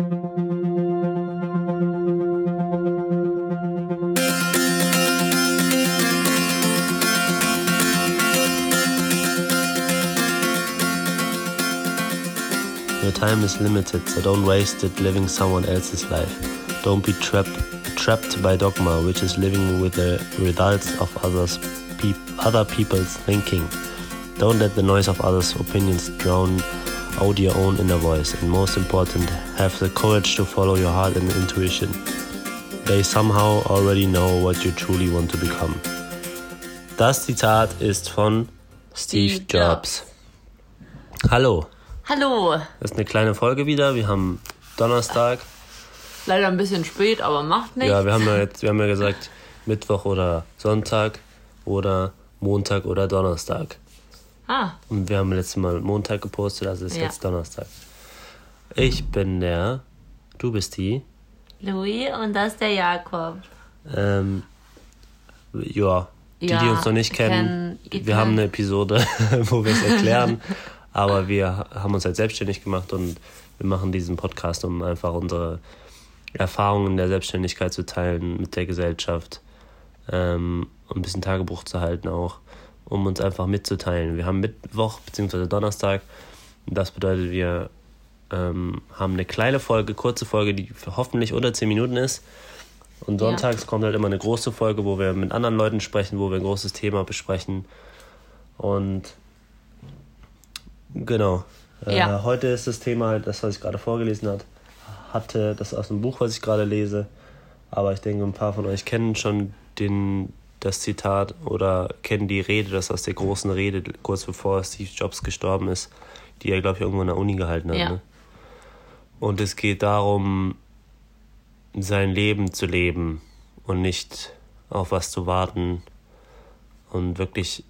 Your time is limited, so don't waste it living someone else's life. Don't be trapped trapped by dogma, which is living with the results of others pe other people's thinking. Don't let the noise of others' opinions drown out your own inner voice. And most important, have the courage to follow your heart and intuition. They somehow already know what you truly want to become. Das Zitat ist von Steve, Steve Jobs. Hallo, Hallo. das ist eine kleine Folge wieder. Wir haben Donnerstag. Leider ein bisschen spät, aber macht nichts. Ja, wir haben ja jetzt, wir haben ja gesagt Mittwoch oder Sonntag oder Montag oder Donnerstag. Ah, Und wir haben letztes Mal Montag gepostet, also ist Ja. jetzt Donnerstag. Ich bin der, du bist die. Louis und das ist der Jakob. Ähm, ja, die, die Ja, uns noch nicht kennen, kennen- wir haben eine Episode, wo wir es erklären. aber wir haben uns halt selbstständig gemacht und wir machen diesen Podcast, um einfach unsere Erfahrungen der Selbstständigkeit zu teilen mit der Gesellschaft ähm, und ein bisschen Tagebuch zu halten auch, um uns einfach mitzuteilen. Wir haben Mittwoch bzw. Donnerstag. Das bedeutet, wir ähm, haben eine kleine Folge, kurze Folge, die hoffentlich unter 10 Minuten ist. Und Ja. sonntags kommt halt immer eine große Folge, wo wir mit anderen Leuten sprechen, wo wir ein großes Thema besprechen. Und genau. Äh, Ja. heute ist das Thema halt das, was ich gerade vorgelesen hat, hatte, das aus dem Buch, was ich gerade lese. Aber ich denke, ein paar von euch kennen schon den, das Zitat oder kennen die Rede, das aus der großen Rede, kurz bevor Steve Jobs gestorben ist, die er, glaube ich, irgendwo in der Uni gehalten hat. Ja. Ne? Und es geht darum, sein Leben zu leben und nicht auf was zu warten und wirklich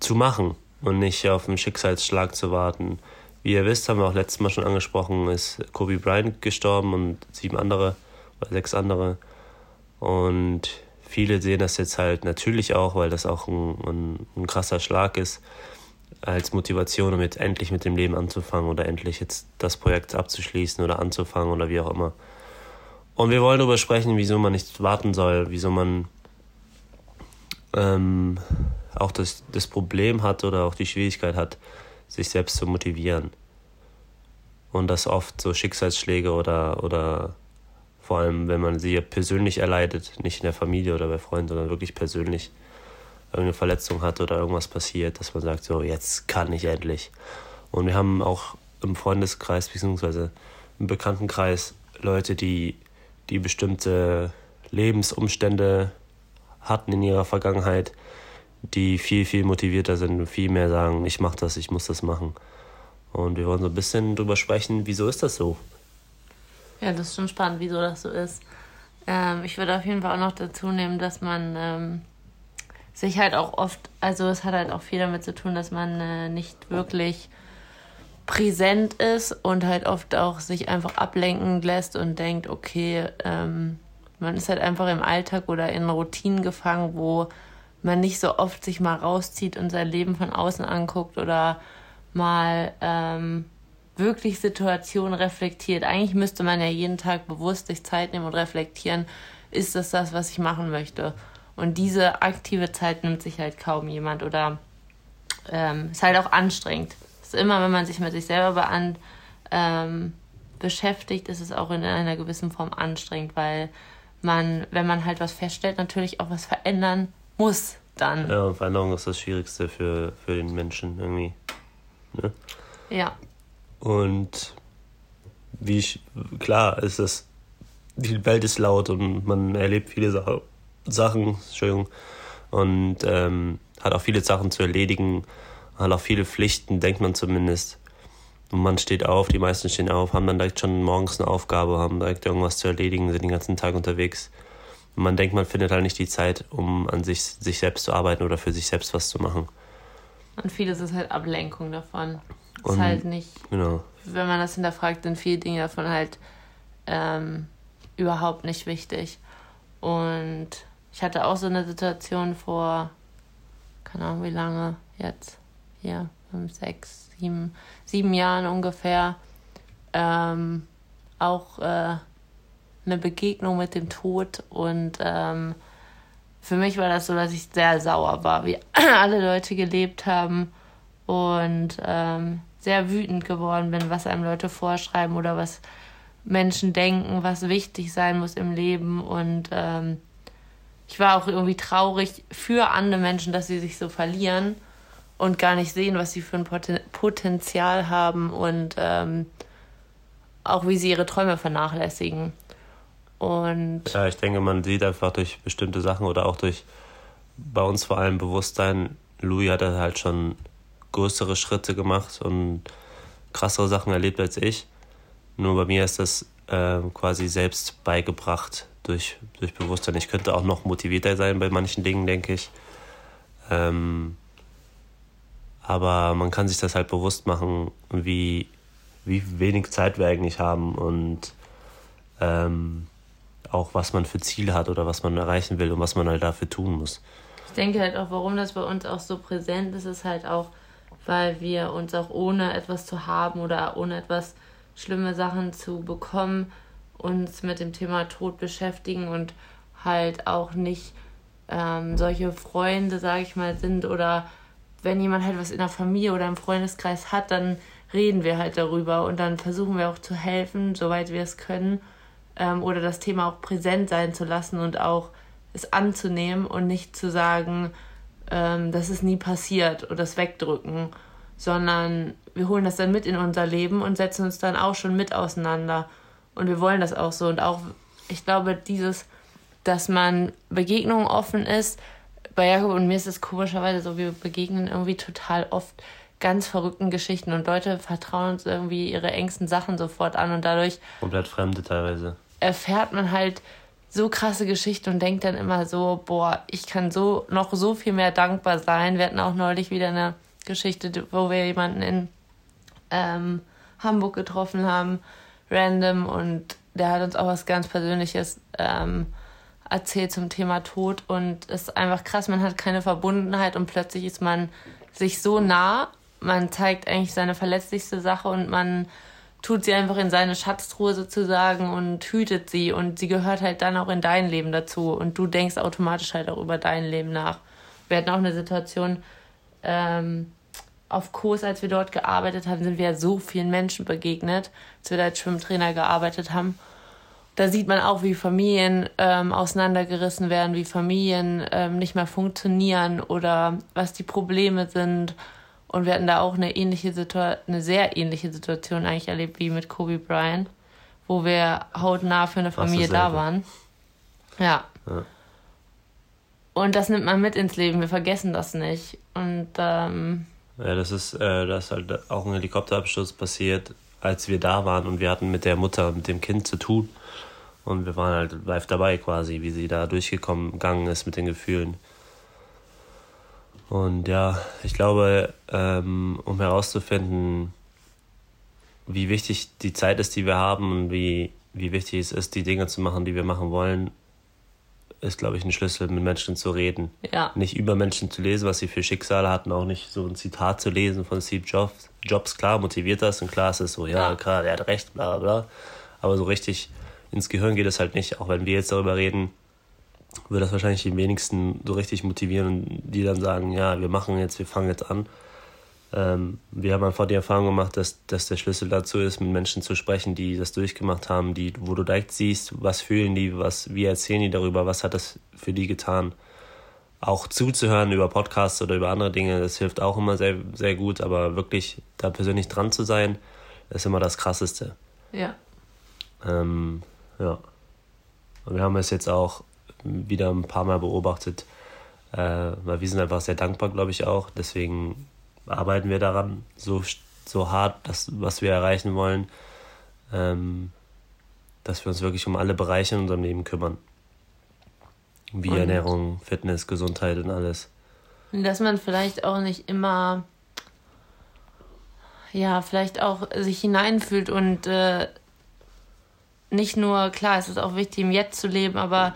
zu machen und nicht auf einen Schicksalsschlag zu warten. Wie ihr wisst, haben wir auch letztes Mal schon angesprochen, ist Kobe Bryant gestorben und sieben andere oder sechs andere. Und viele sehen das jetzt halt natürlich auch, weil das auch ein, ein, ein krasser Schlag ist, als Motivation, um jetzt endlich mit dem Leben anzufangen oder endlich jetzt das Projekt abzuschließen oder anzufangen oder wie auch immer. Und wir wollen darüber sprechen, wieso man nicht warten soll, wieso man ähm, auch das, das Problem hat oder auch die Schwierigkeit hat, sich selbst zu motivieren. Und das oft so Schicksalsschläge oder, oder vor allem, wenn man sie persönlich erleidet, nicht in der Familie oder bei Freunden, sondern wirklich persönlich irgendeine Verletzung hat oder irgendwas passiert, dass man sagt, so, jetzt kann ich endlich. Und wir haben auch im Freundeskreis beziehungsweise im Bekanntenkreis Leute, die, die bestimmte Lebensumstände hatten in ihrer Vergangenheit, die viel, viel motivierter sind und viel mehr sagen, ich mach das, ich muss das machen. Und wir wollen so ein bisschen drüber sprechen, wieso ist das so? Ja, das ist schon spannend, wieso das so ist. Ähm, ich würde auf jeden Fall auch noch dazu nehmen, dass man ähm, sich halt auch oft, also es hat halt auch viel damit zu tun, dass man äh, nicht wirklich präsent ist und halt oft auch sich einfach ablenken lässt und denkt, okay, ähm, man ist halt einfach im Alltag oder in Routinen gefangen, wo man nicht so oft sich mal rauszieht und sein Leben von außen anguckt oder mal ähm, wirklich Situationen reflektiert. Eigentlich müsste man ja jeden Tag bewusst sich Zeit nehmen und reflektieren, ist das das, was ich machen möchte? Und diese aktive Zeit nimmt sich halt kaum jemand oder ähm, ist halt auch anstrengend. Ist immer, wenn man sich mit sich selber bean ähm, beschäftigt, ist es auch in einer gewissen Form anstrengend, weil man, wenn man halt was feststellt, natürlich auch was verändern muss dann. Ja, und Veränderung ist das Schwierigste für, für den Menschen irgendwie. Ne? Ja. Und wie ich, klar ist das, die Welt ist laut und man erlebt viele Sa Sachen, Entschuldigung, und ähm, hat auch viele Sachen zu erledigen, hat auch viele Pflichten, denkt man zumindest. Und man steht auf, die meisten stehen auf, haben dann direkt schon morgens eine Aufgabe, haben direkt irgendwas zu erledigen, sind den ganzen Tag unterwegs. Und man denkt, man findet halt nicht die Zeit, um an sich, sich selbst zu arbeiten oder für sich selbst was zu machen. Und vieles ist halt Ablenkung davon. Ist halt nicht, Genau. wenn man das hinterfragt, sind viele Dinge davon halt ähm, überhaupt nicht wichtig. Und ich hatte auch so eine Situation vor, keine Ahnung wie lange jetzt, hier, fünf, sechs, sieben, sieben Jahren ungefähr, ähm, auch äh, eine Begegnung mit dem Tod und ähm, für mich war das so, dass ich sehr sauer war, wie alle Leute gelebt haben und ähm, sehr wütend geworden bin, was einem Leute vorschreiben oder was Menschen denken, was wichtig sein muss im Leben und ähm, ich war auch irgendwie traurig für andere Menschen, dass sie sich so verlieren und gar nicht sehen, was sie für ein Poten Potenzial haben und ähm, auch wie sie ihre Träume vernachlässigen. Und ja, ich denke, man sieht einfach durch bestimmte Sachen oder auch durch bei uns vor allem Bewusstsein. Louis hat halt schon größere Schritte gemacht und krassere Sachen erlebt als ich. Nur bei mir ist das äh, quasi selbst beigebracht durch, durch Bewusstsein. Ich könnte auch noch motivierter sein bei manchen Dingen, denke ich. Ähm, aber man kann sich das halt bewusst machen, wie, wie wenig Zeit wir eigentlich haben und ähm, auch was man für Ziele hat oder was man erreichen will und was man halt dafür tun muss. Ich denke halt auch, warum das bei uns auch so präsent ist, ist halt auch, weil wir uns auch ohne etwas zu haben oder ohne etwas schlimme Sachen zu bekommen, uns mit dem Thema Tod beschäftigen und halt auch nicht ähm, solche Freunde, sage ich mal, sind oder wenn jemand halt was in der Familie oder im Freundeskreis hat, dann reden wir halt darüber und dann versuchen wir auch zu helfen, soweit wir es können ähm, oder das Thema auch präsent sein zu lassen und auch es anzunehmen und nicht zu sagen, ähm, das ist nie passiert oder das wegdrücken, sondern wir holen das dann mit in unser Leben und setzen uns dann auch schon mit auseinander. Und wir wollen das auch so. Und auch, ich glaube, dieses, dass man Begegnungen offen ist, bei Jakob und mir ist es komischerweise so, wir begegnen irgendwie total oft ganz verrückten Geschichten und Leute vertrauen uns irgendwie ihre engsten Sachen sofort an und dadurch. Komplett Fremde teilweise. Erfährt man halt so krasse Geschichten und denkt dann immer so, boah, ich kann so noch so viel mehr dankbar sein. Wir hatten auch neulich wieder eine Geschichte, wo wir jemanden in ähm, Hamburg getroffen haben, random, und der hat uns auch was ganz Persönliches ähm, erzählt zum Thema Tod. Und es ist einfach krass, man hat keine Verbundenheit und plötzlich ist man sich so nah, man zeigt eigentlich seine verletzlichste Sache und man tut sie einfach in seine Schatztruhe sozusagen und hütet sie und sie gehört halt dann auch in dein Leben dazu und du denkst automatisch halt auch über dein Leben nach. Wir hatten auch eine Situation ähm, auf Kurs, als wir dort gearbeitet haben, sind wir ja so vielen Menschen begegnet, als wir da als Schwimmtrainer gearbeitet haben da sieht man auch, wie Familien ähm, auseinandergerissen werden, wie Familien ähm, nicht mehr funktionieren oder was die Probleme sind. Und wir hatten da auch eine ähnliche Situation, eine sehr ähnliche Situation eigentlich erlebt wie mit Kobe Bryant, wo wir hautnah für eine Familie da waren. Ja. ja. Und das nimmt man mit ins Leben, wir vergessen das nicht. Und ähm, ja, das ist, äh, das ist halt auch ein Helikopterabsturz passiert, als wir da waren und wir hatten mit der Mutter, mit dem Kind zu tun. Und wir waren halt live dabei quasi, wie sie da durchgekommen gegangen ist mit den Gefühlen. Und ja, ich glaube, ähm, um herauszufinden, wie wichtig die Zeit ist, die wir haben und wie, wie wichtig es ist, die Dinge zu machen, die wir machen wollen, ist, glaube ich, ein Schlüssel, mit Menschen zu reden. Ja. Nicht über Menschen zu lesen, was sie für Schicksale hatten, auch nicht so ein Zitat zu lesen von Steve Jobs. Jobs, klar, motiviert das und klar ist es so, ja, ja. klar, er hat recht, bla bla. Aber so richtig ins Gehirn geht es halt nicht. Auch wenn wir jetzt darüber reden, würde das wahrscheinlich die wenigsten so richtig motivieren und die dann sagen, ja, wir machen jetzt, wir fangen jetzt an. Ähm, wir haben einfach die Erfahrung gemacht, dass, dass der Schlüssel dazu ist, mit Menschen zu sprechen, die das durchgemacht haben, die, wo du direkt siehst, was fühlen die, was, wie erzählen die darüber, was hat das für die getan. Auch zuzuhören über Podcasts oder über andere Dinge, das hilft auch immer sehr, sehr gut, aber wirklich da persönlich dran zu sein, ist immer das Krasseste. Ja. Ähm, ja. Und wir haben es jetzt auch wieder ein paar Mal beobachtet, äh, weil wir sind einfach sehr dankbar, glaube ich auch. Deswegen arbeiten wir daran so, so hart, das, was wir erreichen wollen, ähm, dass wir uns wirklich um alle Bereiche in unserem Leben kümmern. Wie und Ernährung, Fitness, Gesundheit und alles. Und dass man vielleicht auch nicht immer, ja, vielleicht auch sich hineinfühlt und äh, nicht nur, klar, es ist auch wichtig, im Jetzt zu leben, aber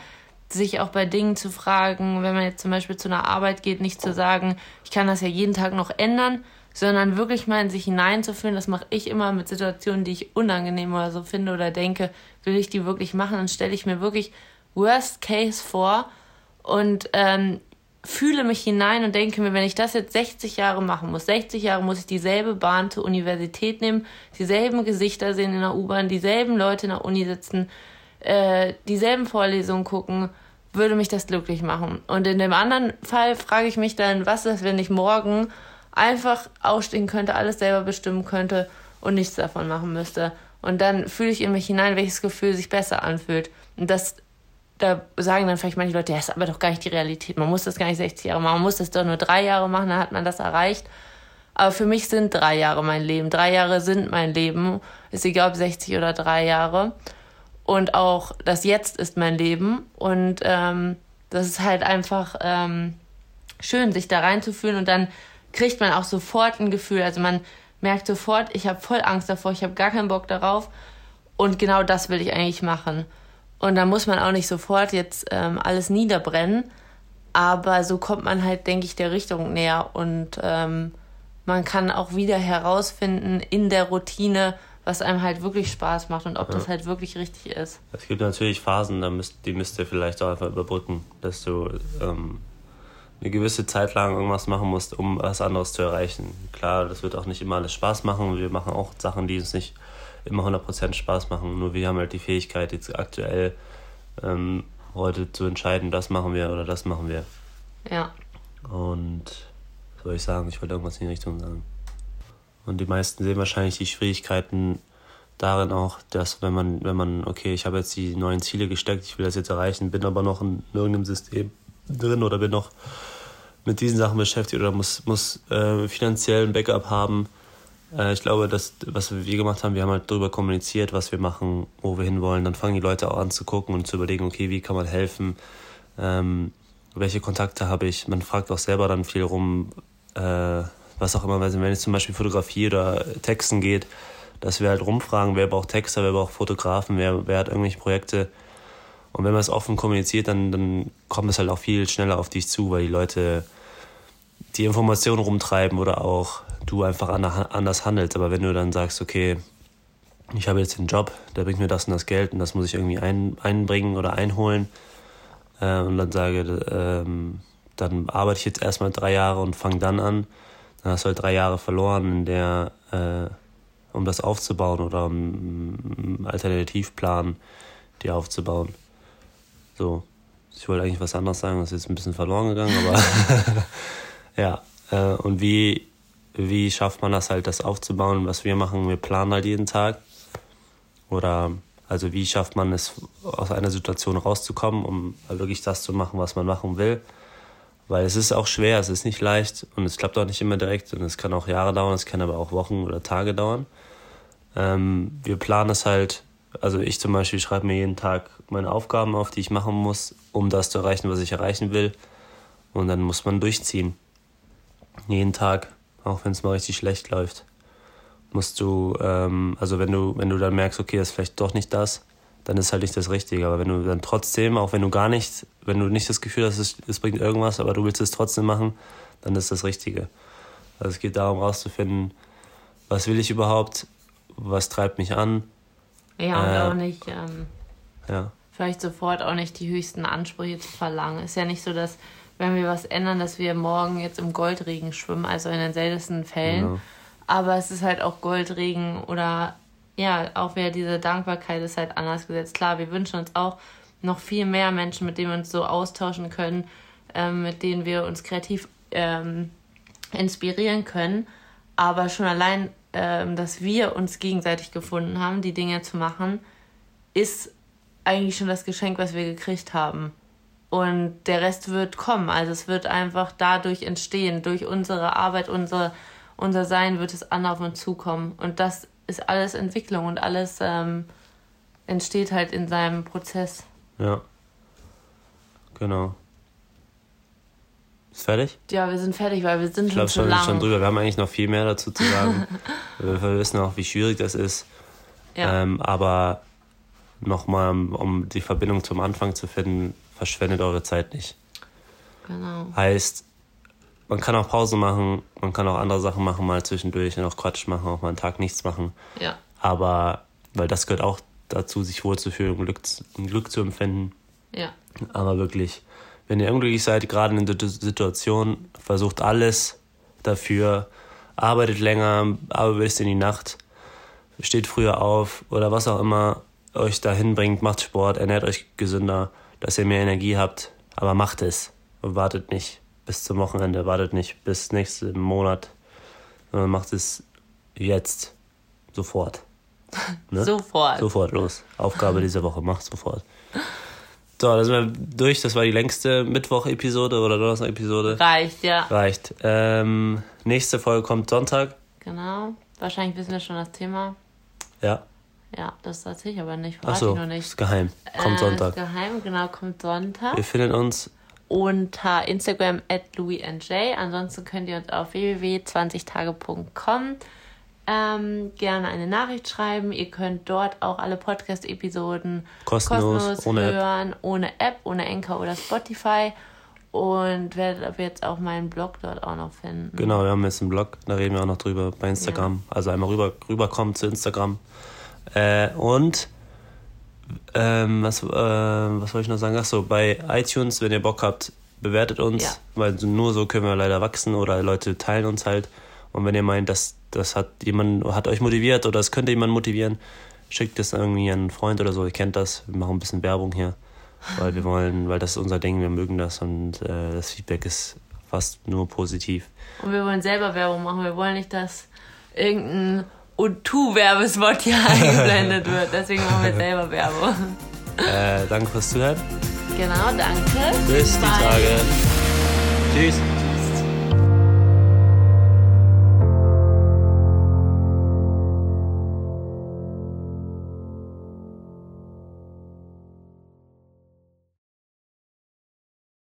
sich auch bei Dingen zu fragen, wenn man jetzt zum Beispiel zu einer Arbeit geht, nicht zu sagen, ich kann das ja jeden Tag noch ändern, sondern wirklich mal in sich hineinzufühlen. Das mache ich immer mit Situationen, die ich unangenehm oder so finde oder denke, will ich die wirklich machen, dann stelle ich mir wirklich Worst Case vor und ähm, fühle mich hinein und denke mir, wenn ich das jetzt 60 Jahre machen muss, 60 Jahre muss ich dieselbe Bahn zur Universität nehmen, dieselben Gesichter sehen in der U-Bahn, dieselben Leute in der Uni sitzen, äh, dieselben Vorlesungen gucken, würde mich das glücklich machen. Und in dem anderen Fall frage ich mich dann, was ist, wenn ich morgen einfach ausstehen könnte, alles selber bestimmen könnte und nichts davon machen müsste. Und dann fühle ich in mich hinein, welches Gefühl sich besser anfühlt. Und das da sagen dann vielleicht manche Leute, ja, ist aber doch gar nicht die Realität. Man muss das gar nicht 60 Jahre machen, man muss das doch nur drei Jahre machen, dann hat man das erreicht. Aber für mich sind drei Jahre mein Leben. Drei Jahre sind mein Leben. Ist egal, ob 60 oder drei Jahre. Und auch das Jetzt ist mein Leben. Und ähm, das ist halt einfach ähm, schön, sich da reinzufühlen. Und dann kriegt man auch sofort ein Gefühl. Also man merkt sofort, ich habe voll Angst davor, ich habe gar keinen Bock darauf. Und genau das will ich eigentlich machen. Und da muss man auch nicht sofort jetzt ähm, alles niederbrennen. Aber so kommt man halt, denke ich, der Richtung näher. Und ähm, man kann auch wieder herausfinden in der Routine, was einem halt wirklich Spaß macht und ob ja. das halt wirklich richtig ist. Es gibt natürlich Phasen, da müsst, die müsst ihr vielleicht auch einfach überbrücken, dass du ähm, eine gewisse Zeit lang irgendwas machen musst, um was anderes zu erreichen. Klar, das wird auch nicht immer alles Spaß machen. Wir machen auch Sachen, die uns nicht immer 100% Spaß machen. Nur wir haben halt die Fähigkeit, jetzt aktuell ähm, heute zu entscheiden, das machen wir oder das machen wir. Ja. Und was soll ich sagen? Ich wollte irgendwas in die Richtung sagen. Und die meisten sehen wahrscheinlich die Schwierigkeiten darin auch, dass wenn man, wenn man, okay, ich habe jetzt die neuen Ziele gesteckt, ich will das jetzt erreichen, bin aber noch in irgendeinem System drin oder bin noch mit diesen Sachen beschäftigt oder muss, muss äh, finanziell ein Backup haben, äh, ich glaube, dass, was wir gemacht haben, wir haben halt darüber kommuniziert, was wir machen, wo wir hinwollen. Dann fangen die Leute auch an zu gucken und zu überlegen, okay, wie kann man helfen? Ähm, welche Kontakte habe ich? Man fragt auch selber dann viel rum, äh, was auch immer, wenn es zum Beispiel Fotografie oder Texten geht, dass wir halt rumfragen, wer braucht Texter, wer braucht Fotografen, wer, wer hat irgendwelche Projekte. Und wenn man es offen kommuniziert, dann, dann kommt es halt auch viel schneller auf dich zu, weil die Leute die Informationen rumtreiben oder auch du einfach anders handelst. Aber wenn du dann sagst, okay, ich habe jetzt den Job, der bringt mir das und das Geld und das muss ich irgendwie ein, einbringen oder einholen äh, und dann sage, ähm, dann arbeite ich jetzt erstmal drei Jahre und fange dann an, dann hast du halt drei Jahre verloren, in der, äh, um das aufzubauen oder um einen Alternativplan dir aufzubauen. So, ich wollte eigentlich was anderes sagen, das ist jetzt ein bisschen verloren gegangen, aber ja, äh, und wie wie schafft man das halt, das aufzubauen, was wir machen? Wir planen halt jeden Tag. Oder also wie schafft man es, aus einer Situation rauszukommen, um wirklich das zu machen, was man machen will? Weil es ist auch schwer, es ist nicht leicht und es klappt auch nicht immer direkt und es kann auch Jahre dauern, es kann aber auch Wochen oder Tage dauern. Ähm, wir planen es halt, also ich zum Beispiel schreibe mir jeden Tag meine Aufgaben auf, die ich machen muss, um das zu erreichen, was ich erreichen will. Und dann muss man durchziehen. Jeden Tag auch wenn es mal richtig schlecht läuft, musst du, ähm, also wenn du, wenn du dann merkst, okay, das ist vielleicht doch nicht das, dann ist halt nicht das Richtige. Aber wenn du dann trotzdem, auch wenn du gar nicht, wenn du nicht das Gefühl hast, es, es bringt irgendwas, aber du willst es trotzdem machen, dann ist das Richtige. Also es geht darum, rauszufinden, was will ich überhaupt, was treibt mich an. Ja, und äh, auch nicht, ähm, ja. vielleicht sofort auch nicht die höchsten Ansprüche zu verlangen. Ist ja nicht so, dass wenn wir was ändern, dass wir morgen jetzt im Goldregen schwimmen, also in den seltensten Fällen. Ja. Aber es ist halt auch Goldregen oder ja, auch wieder diese Dankbarkeit ist halt anders gesetzt. Klar, wir wünschen uns auch noch viel mehr Menschen, mit denen wir uns so austauschen können, ähm, mit denen wir uns kreativ ähm, inspirieren können. Aber schon allein, ähm, dass wir uns gegenseitig gefunden haben, die Dinge zu machen, ist eigentlich schon das Geschenk, was wir gekriegt haben. Und der Rest wird kommen. Also es wird einfach dadurch entstehen. Durch unsere Arbeit, unsere, unser Sein wird es an auf uns zukommen. Und das ist alles Entwicklung und alles ähm, entsteht halt in seinem Prozess. Ja. Genau. Ist fertig? Ja, wir sind fertig, weil wir sind ich schon, schon, schon drüber. Wir haben eigentlich noch viel mehr dazu zu sagen. wir wissen auch, wie schwierig das ist. Ja. Ähm, aber nochmal, um die Verbindung zum Anfang zu finden, verschwendet eure Zeit nicht. Genau. Heißt, man kann auch Pause machen, man kann auch andere Sachen machen, mal zwischendurch und auch Quatsch machen, auch mal einen Tag nichts machen. Ja. Aber, weil das gehört auch dazu, sich wohlzufühlen, Glück, Glück zu empfinden. Ja. Aber wirklich, wenn ihr unglücklich seid, gerade in der Situation, versucht alles dafür, arbeitet länger, arbeitet bis in die Nacht, steht früher auf oder was auch immer euch dahin bringt, macht Sport, ernährt euch gesünder, dass ihr mehr Energie habt, aber macht es und wartet nicht bis zum Wochenende, wartet nicht bis nächsten Monat, sondern macht es jetzt, sofort. Ne? Sofort. Sofort, los. Aufgabe dieser Woche, macht sofort. So, da sind wir durch. Das war die längste Mittwoch-Episode oder Donnerstag-Episode. Reicht, ja. Reicht. Ähm, nächste Folge kommt Sonntag. Genau. Wahrscheinlich wissen wir schon das Thema. Ja. Ja, das erzähle ich aber nicht. Ach so, ich noch nicht. Ist geheim. Kommt äh, Sonntag. Ist geheim, genau, kommt Sonntag. Wir finden uns unter Instagram at louisnj. Ansonsten könnt ihr uns auf www.20tage.com ähm, gerne eine Nachricht schreiben. Ihr könnt dort auch alle Podcast-Episoden kostenlos, kostenlos ohne hören, App. ohne App, ohne Anchor oder Spotify. Und werdet ab jetzt auch meinen Blog dort auch noch finden. Genau, wir haben jetzt einen Blog, da reden wir auch noch drüber bei Instagram. Ja. Also einmal rüber, rüberkommen zu Instagram. Äh, und ähm, was, äh, was wollte ich noch sagen? Achso, bei iTunes, wenn ihr Bock habt, bewertet uns, ja. weil nur so können wir leider wachsen oder Leute teilen uns halt. Und wenn ihr meint, dass das hat jemand hat euch motiviert oder es könnte jemand motivieren, schickt es irgendwie an einen Freund oder so. Ihr kennt das. Wir machen ein bisschen Werbung hier, weil wir wollen, weil das ist unser Ding. Wir mögen das und äh, das Feedback ist fast nur positiv. Und wir wollen selber Werbung machen. Wir wollen nicht, dass irgendein U2-Werbespot hier eingeblendet wird. Deswegen machen wir selber Werbung. Äh, danke fürs Zuhören. Genau, danke. Bis Bye. die Tage. Tschüss.